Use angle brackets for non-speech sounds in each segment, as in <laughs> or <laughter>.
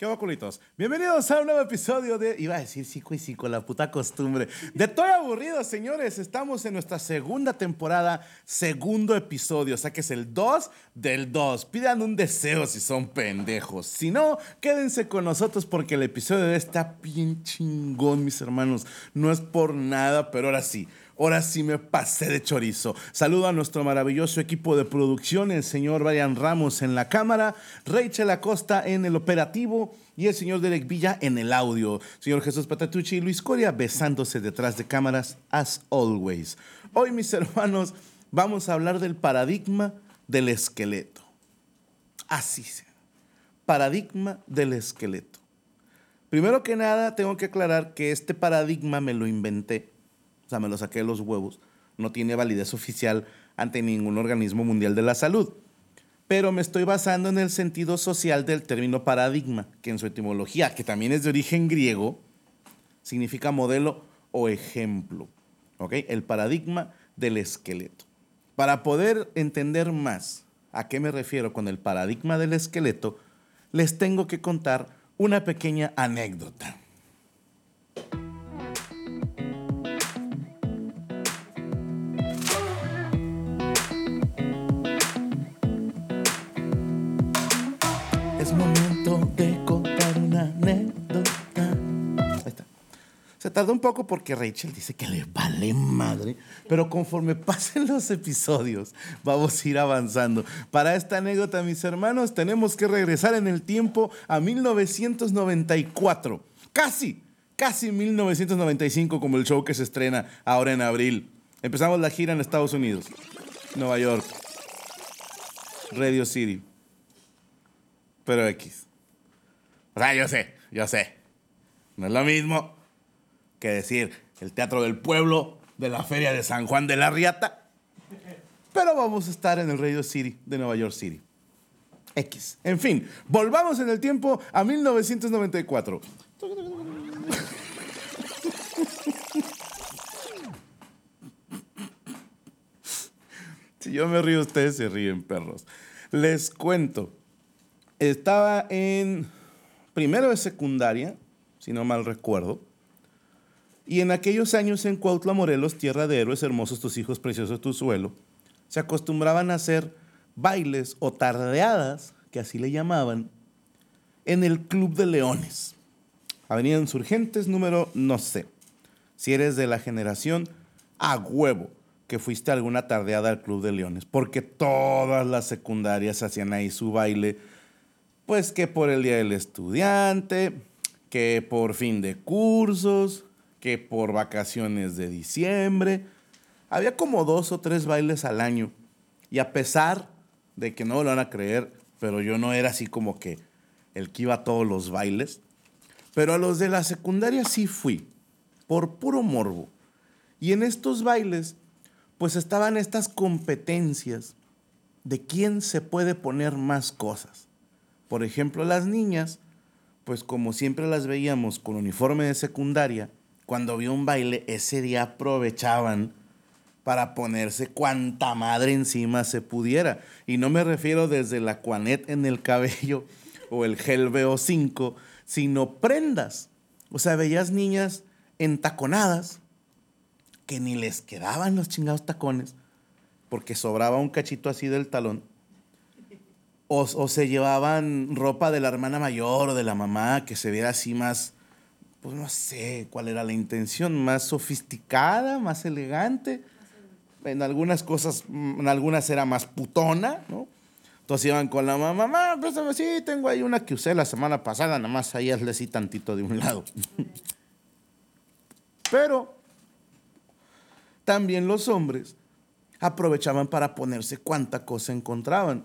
¿Qué va, culitos? Bienvenidos a un nuevo episodio de. Iba a decir sí, y sí, con la puta costumbre. De todo aburrido, señores. Estamos en nuestra segunda temporada, segundo episodio. O sea que es el 2 del 2. Pidan un deseo si son pendejos. Si no, quédense con nosotros porque el episodio de está bien chingón, mis hermanos. No es por nada, pero ahora sí. Ahora sí me pasé de chorizo. Saludo a nuestro maravilloso equipo de producción, el señor Brian Ramos en la cámara, Rachel Acosta en el operativo y el señor Derek Villa en el audio. Señor Jesús Patatucci y Luis Coria besándose detrás de cámaras, as always. Hoy, mis <laughs> hermanos, vamos a hablar del paradigma del esqueleto. Así sea. Paradigma del esqueleto. Primero que nada, tengo que aclarar que este paradigma me lo inventé o sea, me lo saqué de los huevos, no tiene validez oficial ante ningún organismo mundial de la salud. Pero me estoy basando en el sentido social del término paradigma, que en su etimología, que también es de origen griego, significa modelo o ejemplo. ¿Ok? El paradigma del esqueleto. Para poder entender más a qué me refiero con el paradigma del esqueleto, les tengo que contar una pequeña anécdota. Se un poco porque Rachel dice que le vale madre, pero conforme <laughs> pasen los episodios vamos a ir avanzando. Para esta anécdota, mis hermanos, tenemos que regresar en el tiempo a 1994. Casi, casi 1995 como el show que se estrena ahora en abril. Empezamos la gira en Estados Unidos, Nueva York, Radio City. Pero X. O sea, yo sé, yo sé. No es lo mismo que decir el Teatro del Pueblo de la Feria de San Juan de la Riata. Pero vamos a estar en el Radio City de Nueva York City. X. En fin, volvamos en el tiempo a 1994. <laughs> Si yo me río, ustedes se ríen, perros. Les cuento. Estaba en primero de secundaria, si no mal recuerdo. Y en aquellos años en Cuautla, Morelos, tierra de héroes hermosos, tus hijos preciosos, tu suelo, se acostumbraban a hacer bailes o tardeadas, que así le llamaban, en el Club de Leones. Avenida Insurgentes, número no sé. Si eres de la generación, a huevo que fuiste alguna tardeada al Club de Leones, porque todas las secundarias hacían ahí su baile, pues que por el Día del Estudiante, que por fin de cursos, que por vacaciones de diciembre. Había como dos o tres bailes al año. Y a pesar de que no lo van a creer, pero yo no era así como que el que iba a todos los bailes. Pero a los de la secundaria sí fui, por puro morbo. Y en estos bailes, pues estaban estas competencias de quién se puede poner más cosas. Por ejemplo, las niñas, pues como siempre las veíamos con uniforme de secundaria, cuando vio un baile, ese día aprovechaban para ponerse cuanta madre encima se pudiera. Y no me refiero desde la cuanet en el cabello o el gel VO5, sino prendas. O sea, veías niñas entaconadas que ni les quedaban los chingados tacones porque sobraba un cachito así del talón. O, o se llevaban ropa de la hermana mayor o de la mamá que se viera así más, pues no sé cuál era la intención, más sofisticada, más elegante. En algunas cosas, en algunas era más putona, ¿no? Entonces iban con la mamá, mamá, préstame, sí, tengo ahí una que usé la semana pasada, nada más ahí hazle así tantito de un lado. <laughs> Pero también los hombres aprovechaban para ponerse cuánta cosa encontraban.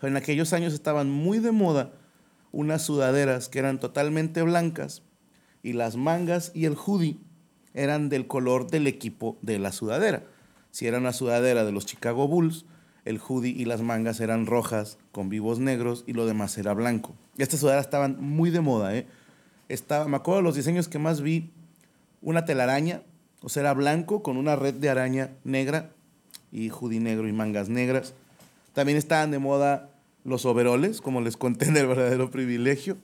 En aquellos años estaban muy de moda unas sudaderas que eran totalmente blancas y las mangas y el hoodie eran del color del equipo de la sudadera. Si era una sudadera de los Chicago Bulls, el hoodie y las mangas eran rojas con vivos negros y lo demás era blanco. Estas sudaderas estaban muy de moda, ¿eh? Estaba, me acuerdo de los diseños que más vi, una telaraña, o sea, era blanco con una red de araña negra y hoodie negro y mangas negras. También estaban de moda los overoles, como les conté en el verdadero privilegio.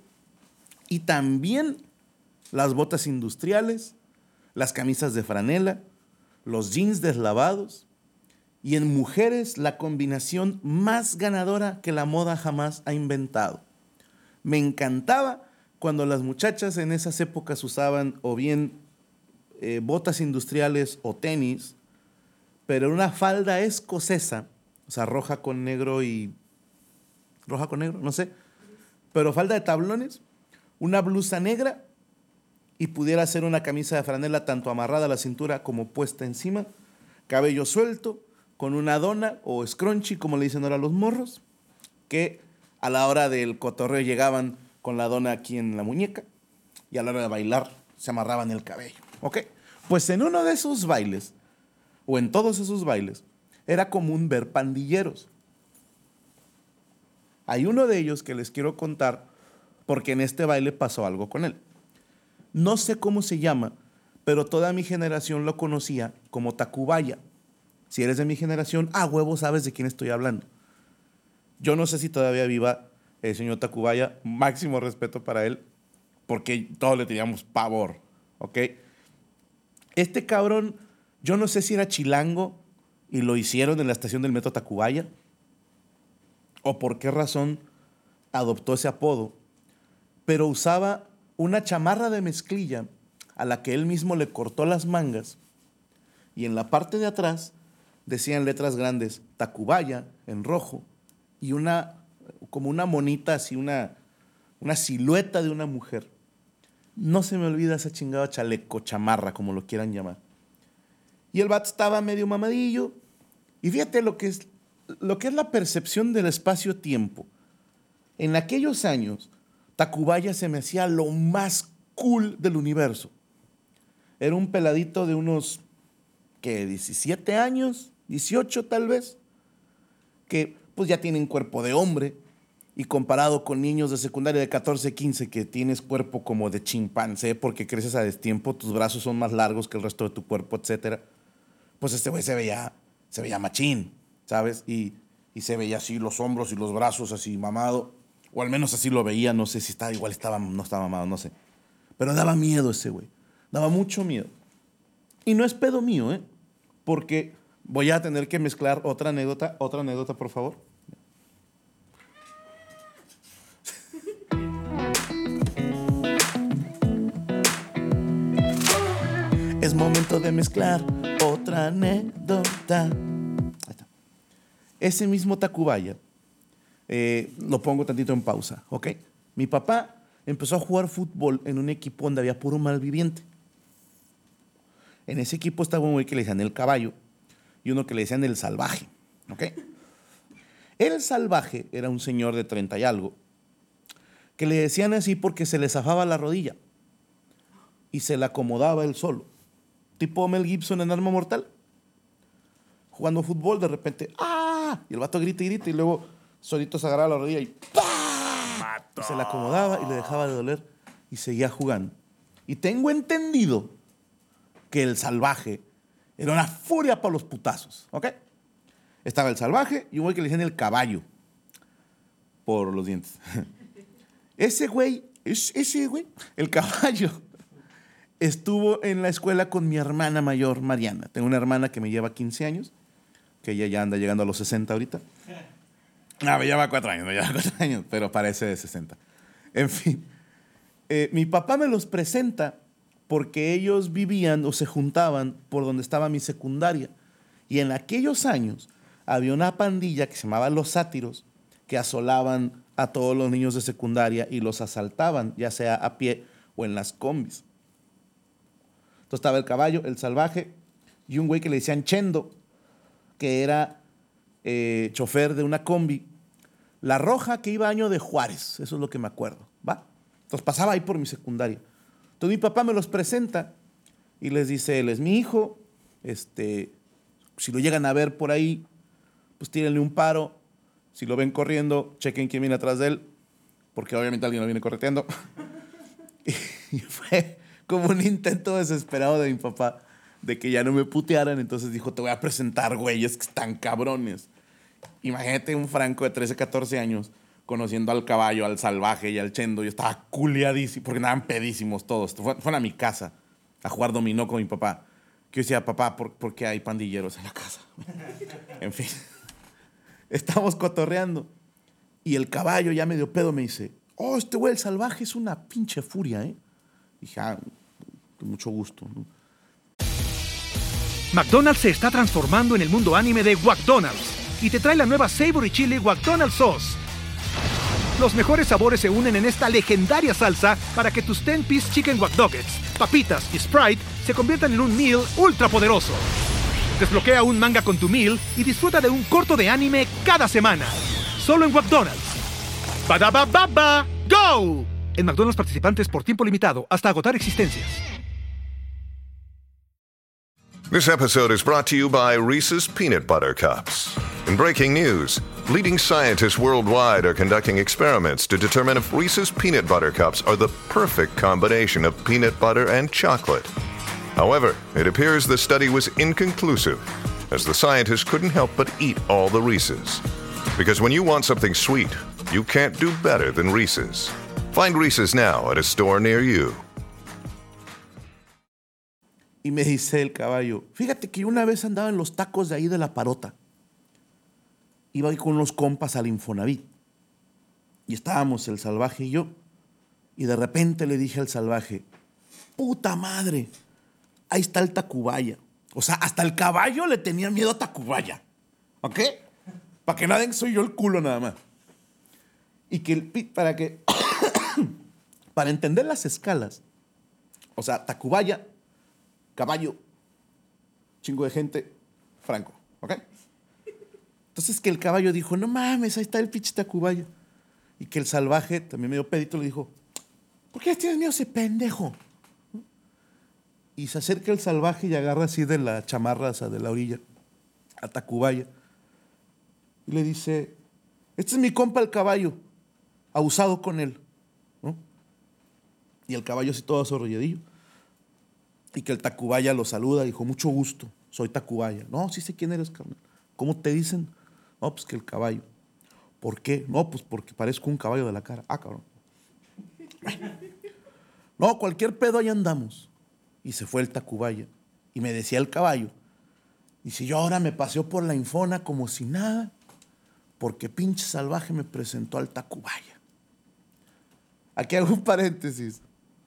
Y también las botas industriales, las camisas de franela, los jeans deslavados. Y en mujeres la combinación más ganadora que la moda jamás ha inventado. Me encantaba cuando las muchachas en esas épocas usaban o bien eh, botas industriales o tenis, pero una falda escocesa, o sea, roja con negro y... roja con negro, no sé, pero falda de tablones, una blusa negra y pudiera ser una camisa de franela tanto amarrada a la cintura como puesta encima, cabello suelto, con una dona o scrunchy, como le dicen ahora los morros, que a la hora del cotorreo llegaban con la dona aquí en la muñeca y a la hora de bailar se amarraban el cabello. ¿Ok? Pues en uno de esos bailes, o en todos esos bailes, era común ver pandilleros. Hay uno de ellos que les quiero contar porque en este baile pasó algo con él. No sé cómo se llama, pero toda mi generación lo conocía como Tacubaya. Si eres de mi generación, a huevo sabes de quién estoy hablando. Yo no sé si todavía viva el señor Tacubaya, máximo respeto para él, porque todos le teníamos pavor, ¿ok? Este cabrón, yo no sé si era chilango y lo hicieron en la estación del metro Tacubaya, o por qué razón adoptó ese apodo, pero usaba una chamarra de mezclilla a la que él mismo le cortó las mangas y en la parte de atrás decían letras grandes Tacubaya en rojo y una como una monita así una una silueta de una mujer. No se me olvida esa chingada chaleco, chamarra, como lo quieran llamar. Y el bat estaba medio mamadillo. Y fíjate lo que es, lo que es la percepción del espacio-tiempo. En aquellos años, Tacubaya se me hacía lo más cool del universo. Era un peladito de unos, ¿qué? 17 años, 18 tal vez, que pues ya tienen cuerpo de hombre y comparado con niños de secundaria de 14, 15 que tienes cuerpo como de chimpancé porque creces a destiempo, tus brazos son más largos que el resto de tu cuerpo, etcétera. Pues este güey se veía, se veía machín, ¿sabes? Y, y se veía así los hombros y los brazos así mamado. O al menos así lo veía, no sé si estaba igual, estaba, no estaba mamado, no sé. Pero daba miedo ese güey. Daba mucho miedo. Y no es pedo mío, ¿eh? Porque voy a tener que mezclar otra anécdota. Otra anécdota, por favor. <laughs> Es momento de mezclar otra anécdota. Ahí está. Ese mismo Tacubaya eh, lo pongo tantito en pausa, ¿ok? Mi papá empezó a jugar fútbol en un equipo donde había puro malviviente. En ese equipo estaba un güey que le decían el caballo y uno que le decían el salvaje, ¿ok? El salvaje era un señor de 30 y algo, que le decían así porque se le zafaba la rodilla y se la acomodaba él solo. Tipo Mel Gibson en Arma Mortal. Jugando fútbol, de repente, ¡ah! Y el vato grita y grita y luego solito se agarraba la rodilla y ¡pah! Y se la acomodaba y le dejaba de doler y seguía jugando. Y tengo entendido que el salvaje era una furia para los putazos, ¿ok? Estaba el salvaje y un güey que le decían el caballo por los dientes. <laughs> Ese güey, es- ese güey, el caballo, <laughs> estuvo en la escuela con mi hermana mayor, Mariana. Tengo una hermana que me lleva 15 años, que ella ya anda llegando a los 60 ahorita. No, me lleva cuatro años, me lleva cuatro <laughs> años, pero parece de 60. En fin, eh, mi papá me los presenta porque ellos vivían o se juntaban por donde estaba mi secundaria. Y en aquellos años había una pandilla que se llamaba Los Sátiros, que asolaban a todos los niños de secundaria y los asaltaban, ya sea a pie o en las combis. Entonces estaba el caballo, el salvaje, y un güey que le decían Chendo, que era eh, chofer de una combi. La roja que iba año de Juárez, eso es lo que me acuerdo, ¿va? Entonces pasaba ahí por mi secundaria. Entonces mi papá me los presenta y les dice, él es mi hijo, este, si lo llegan a ver por ahí, pues tírenle un paro. Si lo ven corriendo, chequen quién viene atrás de él, porque obviamente alguien lo viene correteando. <laughs> y fue como un intento desesperado de mi papá de que ya no me putearan. Entonces dijo, te voy a presentar güeyes que están cabrones. Imagínate un Franco de 13, 14 años conociendo al caballo, al salvaje y al chendo. Yo estaba culiadísimo, porque andaban pedísimos todos. Fueron a mi casa a jugar dominó con mi papá. Que yo decía, papá, ¿por, ¿por qué hay pandilleros en la casa? <laughs> en fin. <laughs> Estamos cotorreando. Y el caballo ya medio pedo me dice, oh, este güey el salvaje es una pinche furia, ¿eh? dije, ah, mucho gusto. McDonald's se está transformando en el mundo anime de McDonald's y te trae la nueva Savory Chili McDonald's Sauce. Los mejores sabores se unen en esta legendaria salsa para que tus 10-piece chicken wack papitas y Sprite se conviertan en un meal ultra poderoso. Desbloquea un manga con tu meal y disfruta de un corto de anime cada semana. Solo en McDonald's. baba ¡Go! En McDonald's participantes por tiempo limitado hasta agotar existencias. This episode is brought to you by Reese's Peanut Butter Cups. In breaking news, leading scientists worldwide are conducting experiments to determine if Reese's Peanut Butter Cups are the perfect combination of peanut butter and chocolate. However, it appears the study was inconclusive, as the scientists couldn't help but eat all the Reese's. Because when you want something sweet, you can't do better than Reese's. Find Reese's now at a store near you. Y me dice el caballo, fíjate que una vez andaba en los tacos de ahí de la parota. Iba con unos compas al Infonavit. Y estábamos el salvaje y yo. Y de repente le dije al salvaje, puta madre, ahí está el Tacubaya. O sea, hasta el caballo le tenía miedo a Tacubaya. ¿Ok? Para que nadie soy yo el culo nada más. Y que el, para que, <coughs> para entender las escalas, o sea, Tacubaya caballo, chingo de gente, Franco, ¿ok? Entonces que el caballo dijo, no mames, ahí está el pinche Tacubaya. Y que el salvaje, también medio pedito, le dijo, ¿por qué tienes miedo ese pendejo? Y se acerca el salvaje y agarra así de la chamarra, o sea, de la orilla, a Tacubaya. Y le dice, este es mi compa el caballo, abusado con él. Y el caballo así todo arrodilladillo y que el Tacubaya lo saluda, dijo, mucho gusto, soy Tacubaya. No, sí sé quién eres, carnal. ¿Cómo te dicen? No, pues que el caballo. ¿Por qué? No, pues porque parezco un caballo de la cara. Ah, cabrón. No, cualquier pedo ahí andamos. Y se fue el Tacubaya. Y me decía el caballo. Si yo ahora me paseo por la infona como si nada, porque pinche salvaje me presentó al Tacubaya. Aquí hago un paréntesis,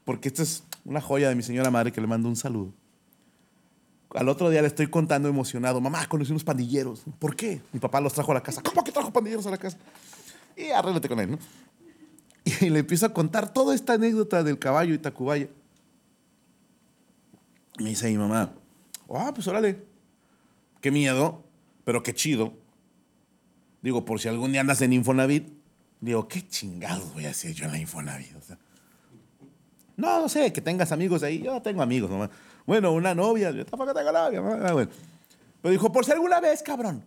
porque esto es una joya de mi señora madre que le mando un saludo. Al otro día le estoy contando emocionado, mamá, conocí unos pandilleros. ¿Por qué? Mi papá los trajo a la casa. ¿Cómo que trajo pandilleros a la casa? Y arréglate con él, ¿no? Y le empiezo a contar toda esta anécdota del caballo y Tacubaya. Me dice mi mamá, ah, pues órale, qué miedo, pero qué chido. Digo, por si algún día andas en Infonavit, digo, qué chingados voy a hacer yo en la Infonavit. O no, no sé, que tengas amigos ahí. Yo tengo amigos nomás. Bueno, una novia. Yo tampoco tengo novia. Ah, bueno. Pero dijo, por si alguna vez, cabrón.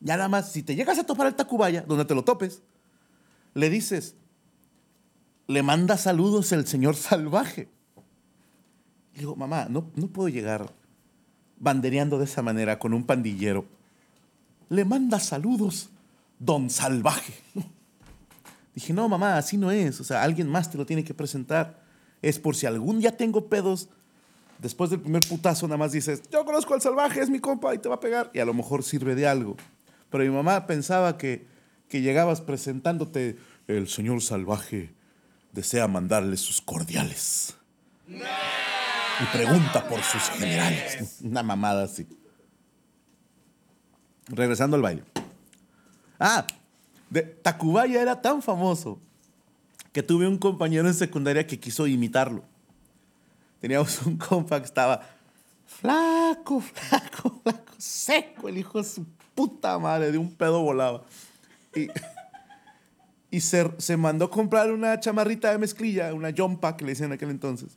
Ya nada más, si te llegas a topar el Tacubaya, donde te lo topes, le dices, le manda saludos el señor salvaje. Y digo, mamá, no, no puedo llegar bandereando de esa manera con un pandillero. Le manda saludos, don salvaje. <laughs> Dije, no, mamá, así no es. O sea, alguien más te lo tiene que presentar es por si algún día tengo pedos, después del primer putazo nada más dices, yo conozco al salvaje, es mi compa y te va a pegar, y a lo mejor sirve de algo. Pero mi mamá pensaba que que llegabas presentándote, el señor salvaje desea mandarle sus cordiales. Y pregunta por sus generales. Una mamada así. Regresando al baile. Ah, de, Tacubaya era tan famoso que tuve un compañero en secundaria que quiso imitarlo. Teníamos un <laughs> compa que estaba flaco, flaco, flaco, seco, el hijo de su puta madre, de un pedo volaba. Y, <laughs> y se, se mandó comprar una chamarrita de mezclilla, una jumpa que le decían en aquel entonces.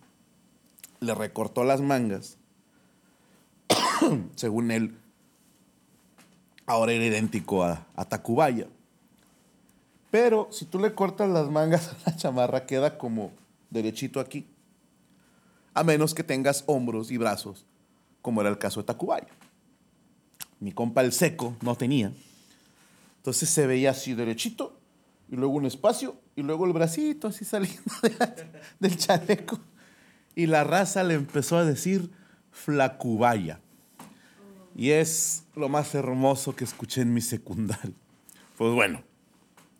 Le recortó las mangas. <coughs> Según él, ahora era idéntico a, a Tacubaya. Pero si tú le cortas las mangas a la chamarra, queda como derechito aquí. A menos que tengas hombros y brazos, como era el caso de Tacubaya. Mi compa el seco no tenía. Entonces se veía así derechito, y luego un espacio, y luego el bracito así saliendo de- del chaleco. Y la raza le empezó a decir Flacubaya. Y es lo más hermoso que escuché en mi secundario. Pues bueno,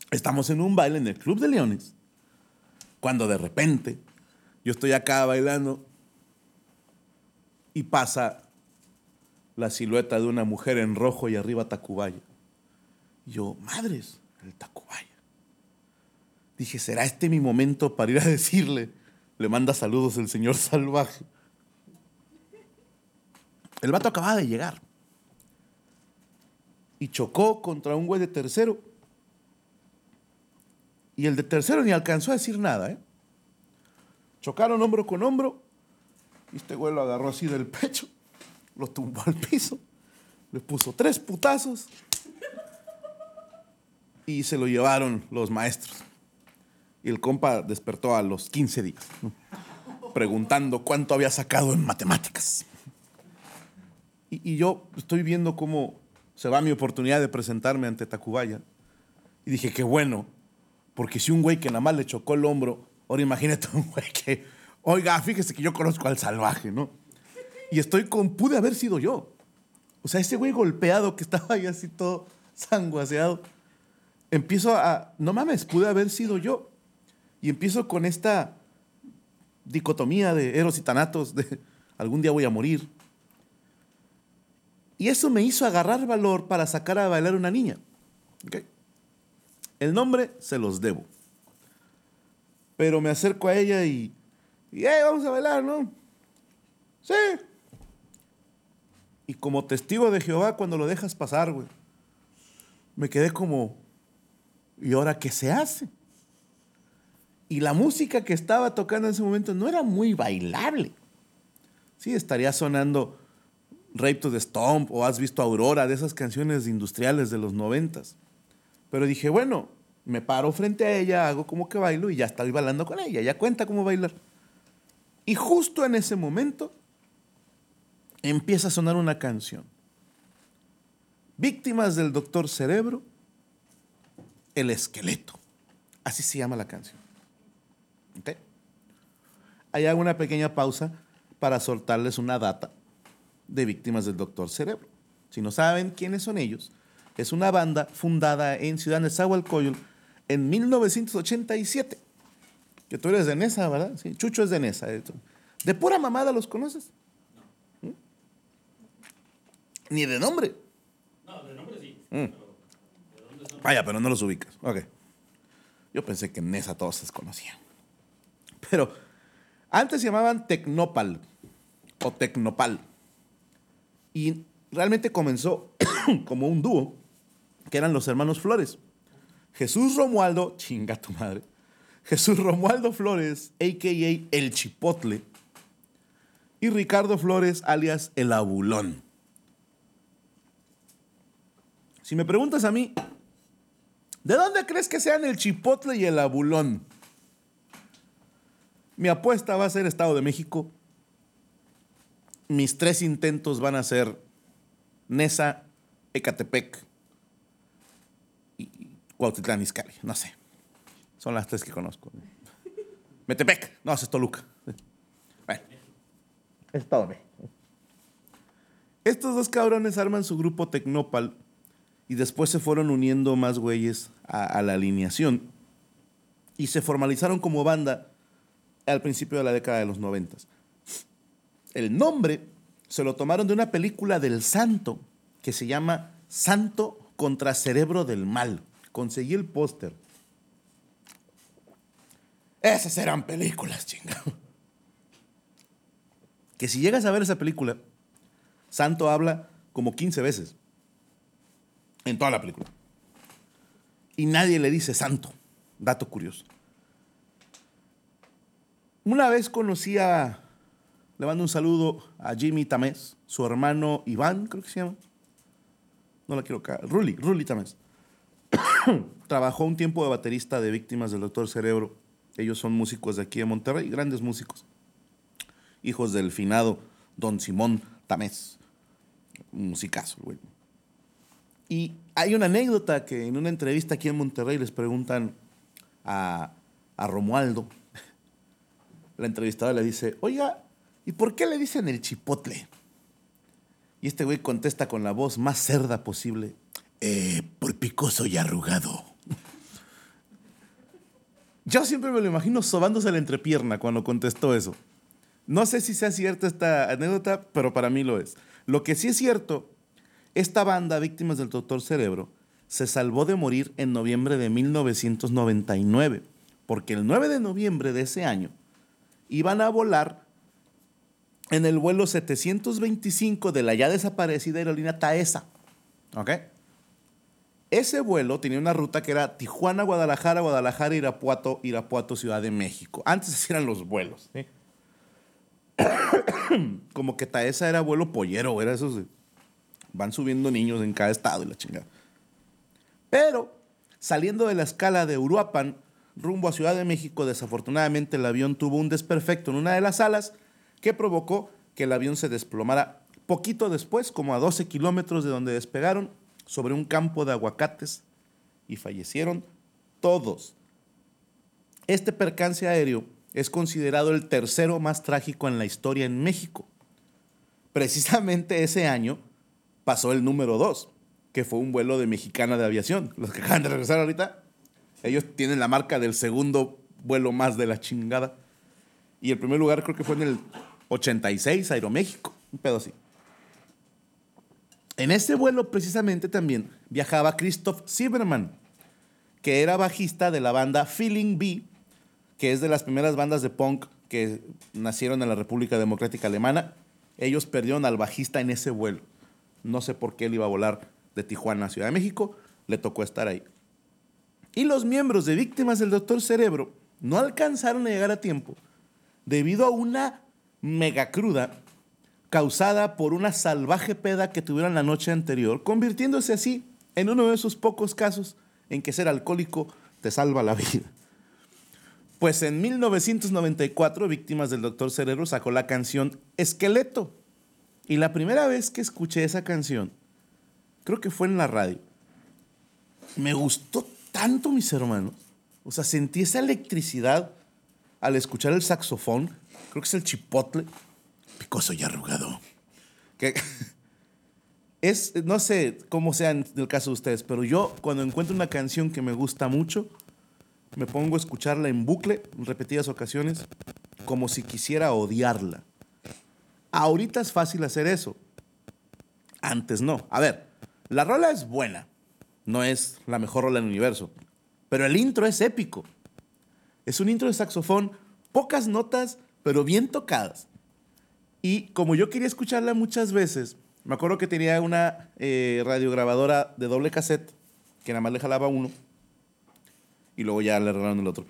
estamos en un baile en el Club de Leones, cuando de repente yo estoy acá bailando y pasa la silueta de una mujer en rojo y arriba Tacubaya. Y yo, madres, el Tacubaya. Dije, ¿será este mi momento para ir a decirle? Le manda saludos el señor salvaje. El vato acababa de llegar. Y chocó contra un güey de tercero. Y el de tercero ni alcanzó a decir nada, ¿eh? Chocaron hombro con hombro. Y este güey lo agarró así del pecho. Lo tumbó al piso. Le puso tres putazos. Y se lo llevaron los maestros. Y el compa despertó a los 15 días. Preguntando cuánto había sacado en matemáticas. Y, y yo estoy viendo cómo se va mi oportunidad de presentarme ante Tacubaya. Y dije, qué bueno, porque si un güey que nada más le chocó el hombro, ahora imagínate un güey que, oiga, fíjese que yo conozco al salvaje, ¿no? Y estoy con, pude haber sido yo. O sea, ese güey golpeado que estaba ahí así todo sanguaseado, empiezo a, no mames, pude haber sido yo. Y empiezo con esta dicotomía de eros y tanatos, de algún día voy a morir. Y eso me hizo agarrar valor para sacar a bailar una niña. El nombre se los debo. Pero me acerco a ella y, y "Hey, vamos a bailar, ¿no? Sí. Y como testigo de Jehová, cuando lo dejas pasar, güey, me quedé como, ¿y ahora qué se hace? Y la música que estaba tocando en ese momento no era muy bailable. Sí, estaría sonando Rape to the Stomp o Has visto Aurora, de esas canciones industriales de los noventas. Pero dije, bueno, me paro frente a ella, hago como que bailo y ya estoy bailando con ella, ya cuenta cómo bailar. Y justo en ese momento empieza a sonar una canción. Víctimas del Doctor Cerebro, el esqueleto. Así se llama la canción. ¿Ok? Ahí hago una pequeña pausa para soltarles una data de Víctimas del Doctor Cerebro. Si no saben quiénes son ellos, es una banda fundada en Ciudad Nezahualcóyotl en 1987. Que tú eres de Nesa, ¿verdad? Sí, Chucho es de Nesa. ¿De pura mamada los conoces? ¿Mm? Ni de nombre. No, de nombre sí. Vaya, pero no los ubicas. Ok. Yo pensé que en Nesa todos se conocían. Pero antes se llamaban Tecnopal o Tecnopal. Y realmente comenzó <coughs> como un dúo, que eran los hermanos Flores. Jesús Romualdo, chinga tu madre. Jesús Romualdo Flores, a.k.a. El Chipotle. Y Ricardo Flores, alias El Abulón. Si me preguntas a mí, ¿de dónde crees que sean el Chipotle y el Abulón? Mi apuesta va a ser Estado de México. Mis tres intentos van a ser Nesa, Ecatepec Cuautitlán Izcalli. No sé. Son las tres que conozco. Metepec. No, es Toluca. Bueno. De México. Estos dos cabrones arman su grupo Tecnopal Y después se fueron uniendo más güeyes a, a la alineación. Y se formalizaron como banda al principio de la década de los noventas. El nombre se lo tomaron de una película del santo que se llama Santo contra Cerebro del Mal. Conseguí el póster. Esas eran películas, chingado. Que si llegas a ver esa película, Santo habla como 15 veces. En toda la película. Y nadie le dice Santo. Dato curioso. Una vez conocí a, le mando un saludo a Jimmy Tamés, su hermano Iván, creo que se llama. No la quiero caer. Ruli, Ruli Tamés. <coughs> Trabajó un tiempo de baterista de víctimas del Doctor Cerebro. Ellos son músicos de aquí de Monterrey, grandes músicos. Hijos del finado Don Simón Tamés. Musicazo, güey. Y hay una anécdota que en una entrevista aquí en Monterrey les preguntan a, a Romualdo, <laughs> la entrevistada le dice, oiga, ¿y por qué le dicen el chipotle? Y este güey contesta con la voz más cerda posible, eh, por picoso y arrugado. Yo siempre me lo imagino sobándose la entrepierna cuando contestó eso. No sé si sea cierta esta anécdota, pero para mí lo es. Lo que sí es cierto, esta banda, Víctimas del Doctor Cerebro, se salvó de morir en noviembre de 1999, porque el 9 de noviembre de ese año iban a volar en el vuelo 725 de la ya desaparecida aerolínea Taesa. ¿Ok? Ese vuelo tenía una ruta que era Tijuana, Guadalajara, Guadalajara, Irapuato, Irapuato, Ciudad de México. Antes hacían los vuelos. <coughs> Como que Taesa era vuelo pollero, era esos. Van subiendo niños en cada estado y la chingada. Pero saliendo de la escala de Uruapan, rumbo a Ciudad de México, desafortunadamente el avión tuvo un desperfecto en una de las alas que provocó que el avión se desplomara poquito después, como a 12 kilómetros de donde despegaron, sobre un campo de aguacates y fallecieron todos. Este percance aéreo es considerado el tercero más trágico en la historia en México. Precisamente ese año pasó el número 2, que fue un vuelo de Mexicana de Aviación. Los que acaban de regresar ahorita, ellos tienen la marca del segundo vuelo más de la chingada. Y el primer lugar creo que fue en el 86, Aeroméxico, un pedo así. En ese vuelo precisamente también viajaba Christoph Sieberman, que era bajista de la banda Feeling B, que es de las primeras bandas de punk que nacieron en la República Democrática Alemana. Ellos perdieron al bajista en ese vuelo. No sé por qué él iba a volar de Tijuana a Ciudad de México, le tocó estar ahí. Y los miembros de víctimas del Doctor Cerebro no alcanzaron a llegar a tiempo debido a una mega cruda causada por una salvaje peda que tuvieron la noche anterior, convirtiéndose así en uno de esos pocos casos en que ser alcohólico te salva la vida. Pues en 1994, Víctimas del Doctor Cerebro sacó la canción Esqueleto. Y la primera vez que escuché esa canción, creo que fue en la radio, me gustó tanto, mis hermanos. O sea, sentí esa electricidad al escuchar el saxofón. Creo que es el chipotle. Picoso y arrugado. <laughs> Es, no sé cómo sea en el caso de ustedes, pero yo cuando encuentro una canción que me gusta mucho, me pongo a escucharla en bucle en repetidas ocasiones, como si quisiera odiarla. Ahorita es fácil hacer eso. Antes no. A ver, la rola es buena. No es la mejor rola del universo. Pero el intro es épico. Es un intro de saxofón, pocas notas, pero bien tocadas. Y como yo quería escucharla muchas veces, me acuerdo que tenía una eh, radiograbadora de doble cassette, que nada más le jalaba uno, y luego ya le arreglaron el otro.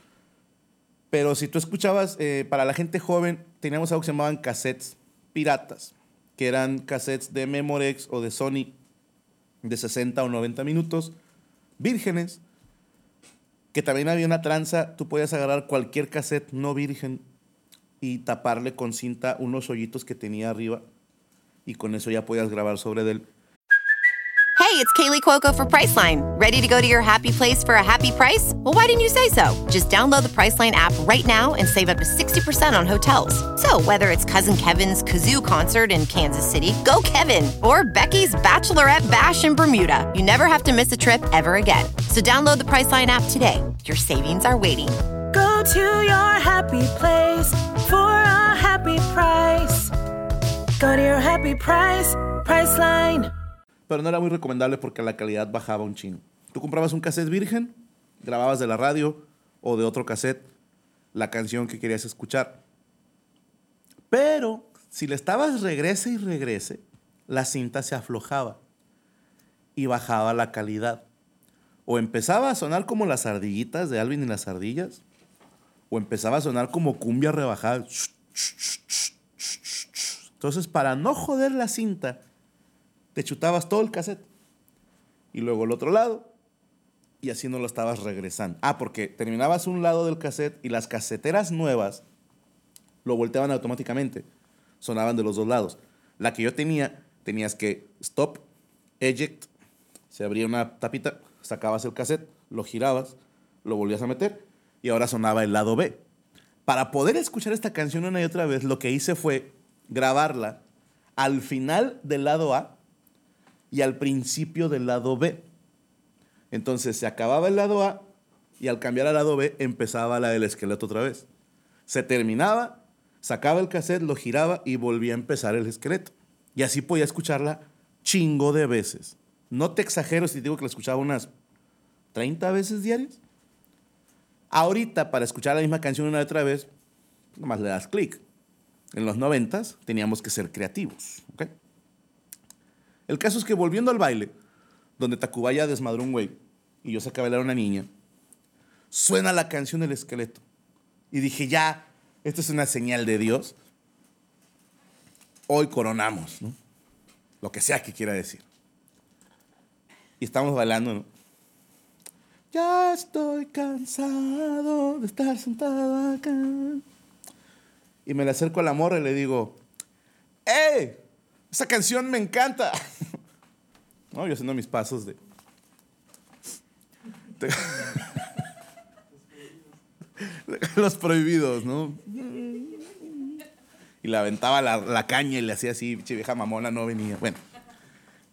Pero si tú escuchabas, eh, para la gente joven, teníamos algo que se llamaban cassettes piratas, que eran cassettes de Memorex o de Sony de 60 o 90 minutos, vírgenes, que también había una tranza, tú podías agarrar cualquier cassette no virgen y taparle con cinta unos hoyitos que tenía arriba y con eso ya podías grabar sobre él. Hey, it's Kaylee Cuoco for Priceline. Ready to go to your happy place for a happy price? Well, why didn't you say so? Just download the Priceline app right now and save up to 60% on hotels. So, whether it's Cousin Kevin's Kazoo concert in Kansas City, go Kevin, or Becky's Bachelorette Bash in Bermuda, you never have to miss a trip ever again. So, download the Priceline app today. Your savings are waiting. Go to your happy place for a happy price. Go to your happy price, Priceline. Pero no era muy recomendable porque la calidad bajaba un chingo. Tú comprabas un cassette virgen, grababas de la radio o de otro cassette la canción que querías escuchar. Pero si le estabas regrese y regrese, la cinta se aflojaba y bajaba la calidad. O empezaba a sonar como las ardillitas de Alvin y las ardillas, o empezaba a sonar como cumbia rebajada. Entonces, para no joder la cinta, te chutabas todo el cassette. Y luego el otro lado. Y así no lo estabas regresando. Ah, porque terminabas un lado del cassette y las caseteras nuevas lo volteaban automáticamente. Sonaban de los dos lados. La que yo tenía, tenías que stop, eject, se abría una tapita, sacabas el cassette, lo girabas, lo volvías a meter y ahora sonaba el lado B. Para poder escuchar esta canción una y otra vez, lo que hice fue grabarla al final del lado A y al principio del lado B. Entonces se acababa el lado A y al cambiar al lado B empezaba la del esqueleto otra vez. Se terminaba, sacaba el cassette, lo giraba y volvía a empezar el esqueleto. Y así podía escucharla chingo de veces. No te exagero si te digo que la escuchaba unas 30 veces diarias. Ahorita, para escuchar la misma canción una y otra vez, nomás le das clic. En los noventas teníamos que ser creativos. ¿ok? El caso es que volviendo al baile, donde Tacubaya desmadró un güey y yo saqué a una niña, suena la canción del esqueleto. Y dije, ya, esto es una señal de Dios. Hoy coronamos, ¿no? Lo que sea que quiera decir. Y estamos bailando, ¿no? Ya estoy cansado de estar sentado acá. Y me le acerco a la morra y le digo, ¡Ey! Esa canción me encanta. <laughs> No, yo haciendo mis pasos <laughs> de... Los prohibidos, ¿no? Y le aventaba la, caña y le hacía así, pinche vieja mamona, no venía. Bueno,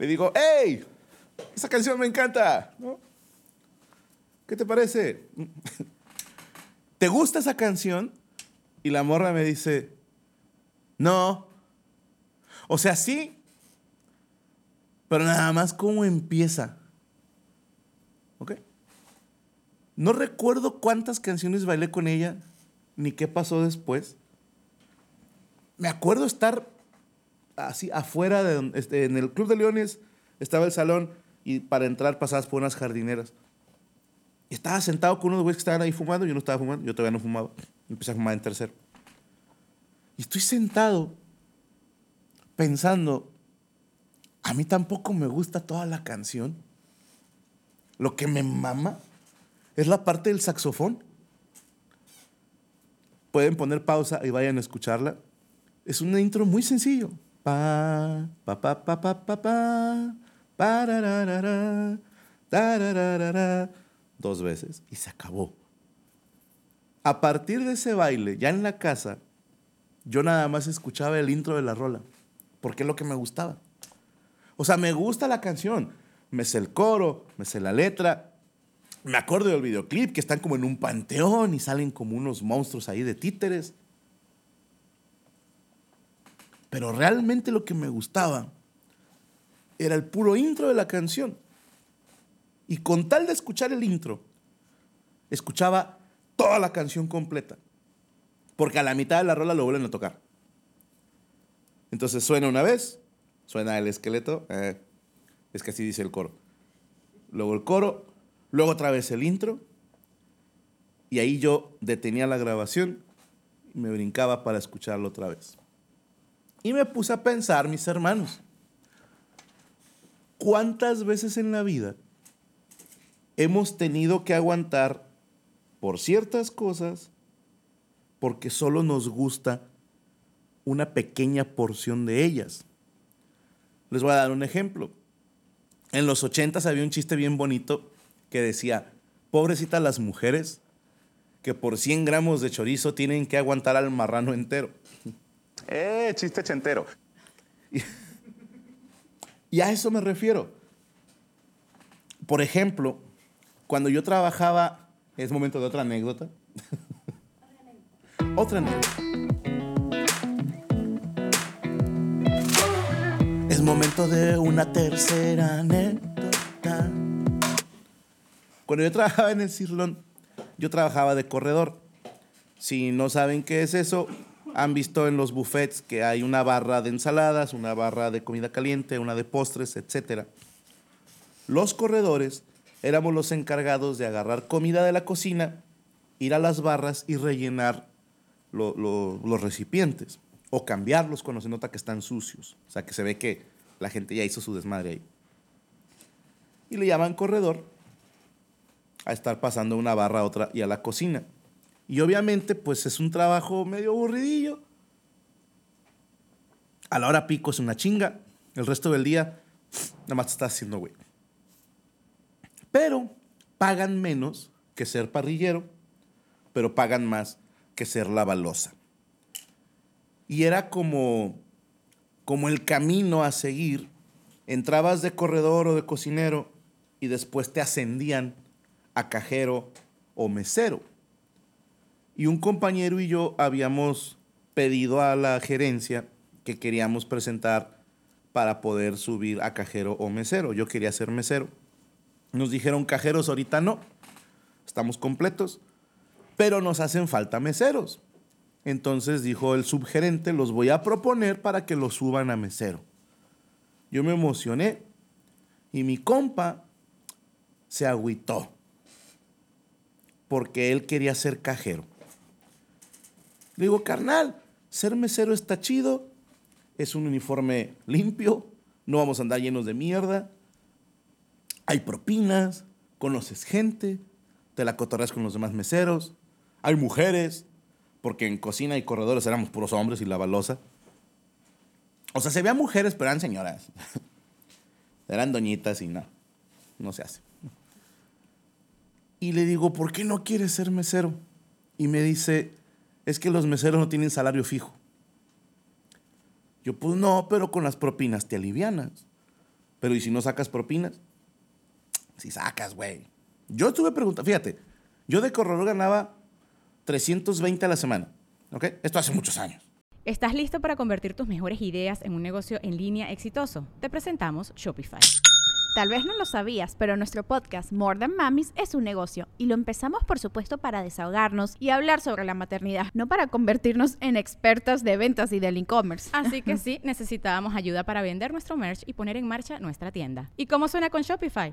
le digo, ¡Ey! Esa canción me encanta. ¿no? ¿Qué te parece? ¿Te gusta esa canción? Y la morra me dice, no. O sea, sí, pero nada más cómo empieza. ¿Ok? No recuerdo cuántas canciones bailé con ella, ni qué pasó después. Me acuerdo estar así afuera, de, este, en el Club de Leones, estaba el salón y para entrar pasabas por unas jardineras. Y estaba sentado con unos güeyes que estaban ahí fumando, yo no estaba fumando, yo todavía no fumaba. Empecé a fumar en tercero. Y estoy sentado pensando, a mí tampoco me gusta toda la canción. Lo que me mama es la parte del saxofón. Pueden poner pausa y vayan a escucharla. Es un intro muy sencillo. Pa, pa, pa, pa, pa, pa, pa, parararara, tarararara. Dos veces y se acabó. A partir de ese baile, ya en la casa, yo nada más escuchaba el intro de la rola, porque es lo que me gustaba. O sea, me gusta la canción, me sé el coro, me sé la letra, me acuerdo del videoclip que están como en un panteón y salen como unos monstruos ahí de títeres. Pero realmente lo que me gustaba era el puro intro de la canción. Y con tal de escuchar el intro, escuchaba toda la canción completa. Porque a la mitad de la rola lo vuelven a tocar. Entonces suena una vez, suena el esqueleto, eh, es que así dice el coro. Luego el coro, luego otra vez el intro. Y ahí yo detenía la grabación y me brincaba para escucharlo otra vez. Y me puse a pensar, mis hermanos, ¿cuántas veces en la vida hemos tenido que aguantar por ciertas cosas porque solo nos gusta una pequeña porción de ellas? Les voy a dar un ejemplo. En los ochentas había un chiste bien bonito que decía, pobrecitas las mujeres que por 100 gramos de chorizo tienen que aguantar al marrano entero. <laughs> Eh, chiste chentero. Y a eso me refiero. Por ejemplo, cuando yo trabajaba, es momento de otra anécdota. <laughs> otra anécdota. Es momento de una tercera anécdota. Cuando yo trabajaba en el Cirlón, yo trabajaba de corredor. Si no saben qué es eso, han visto en los buffets que hay una barra de ensaladas, una barra de comida caliente, una de postres, etc. Los corredores éramos los encargados de agarrar comida de la cocina, ir a las barras y rellenar lo- lo- los recipientes o cambiarlos cuando se nota que están sucios. O sea, que se ve que la gente ya hizo su desmadre ahí. Y le llaman corredor a estar pasando una barra a otra y a la cocina. Y obviamente, pues es un trabajo medio aburridillo. A la hora pico es una chinga. El resto del día, nada más te estás haciendo güey. Pero pagan menos que ser parrillero, pero pagan más que ser la balosa. Y era como, como el camino a seguir. Entrabas de corredor o de cocinero y después te ascendían a cajero o mesero. Y un compañero y yo habíamos pedido a la gerencia que queríamos presentar para poder subir a cajero o mesero. Yo quería ser mesero. Nos dijeron cajeros, ahorita no, estamos completos, pero nos hacen falta meseros. Entonces dijo el subgerente, los voy a proponer para que los suban a mesero. Yo me emocioné y mi compa se agüitó porque él quería ser cajero. Le digo, carnal, ser mesero está chido, es un uniforme limpio, no vamos a andar llenos de mierda, hay propinas, conoces gente, te la cotorreas con los demás meseros, hay mujeres, porque en cocina y corredores éramos puros hombres y la balosa. O sea, se veían mujeres, pero eran señoras. <laughs> eran doñitas y no, no se hace. Y le digo, ¿por qué no quieres ser mesero? Y me dice, es que los meseros no tienen salario fijo. Yo, pues no, pero con las propinas te alivianas. Pero ¿y si no sacas propinas? Si sacas, güey. Yo estuve preguntando, fíjate, yo de corredor ganaba 320 a la semana. ¿Ok? Esto hace muchos años. ¿Estás listo para convertir tus mejores ideas en un negocio en línea exitoso? Te presentamos Shopify. Tal vez no lo sabías, pero nuestro podcast More Than Mamis es un negocio y lo empezamos por supuesto para desahogarnos y hablar sobre la maternidad, no para convertirnos en expertas de ventas y del e-commerce. Así que <laughs> sí, necesitábamos ayuda para vender nuestro merch y poner en marcha nuestra tienda. ¿Y cómo suena con Shopify?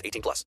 18 plus.